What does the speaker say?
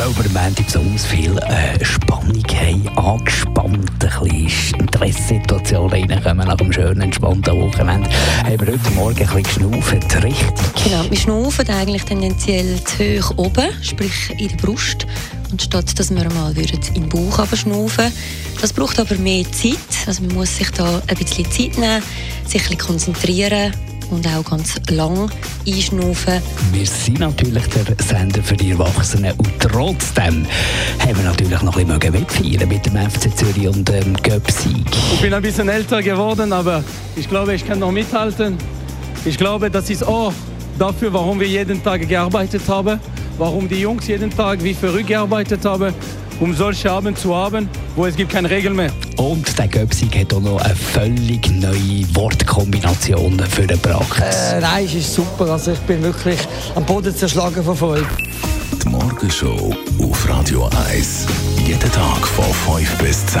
Weil wir am Montag besonders viel äh, Spannung haben, angespannt, ein bisschen Stresssituationen reinkommen nach einem schönen, entspannten Wochenende, haben wir heute Morgen ein bisschen geschnauft, richtig? Genau, wir schnaufen eigentlich tendenziell zu hoch oben, sprich in der Brust. Und statt dass wir mal in den Bauch schnaufen Das braucht aber mehr Zeit. Also man muss sich da ein bisschen Zeit nehmen, sich ein bisschen konzentrieren und auch ganz lang einschnaufen. Wir sind natürlich der Sender für die Erwachsenen und trotzdem haben wir natürlich noch ein bisschen mitfeiern mit dem FC Zürich und dem Göpsieg. Ich bin ein bisschen älter geworden, aber ich glaube, ich kann noch mithalten. Ich glaube, das ist auch dafür, warum wir jeden Tag gearbeitet haben, warum die Jungs jeden Tag wie verrückt gearbeitet haben um solche Abend zu haben, wo es gibt keine Regeln mehr. Und der Göpsig hat auch noch eine völlig neue Wortkombination für den Praxis. Äh, nein, es ist super. Also ich bin wirklich am Boden zerschlagen von Freude. Die Morgenshow auf Radio 1. Jeden Tag von 5 bis 10.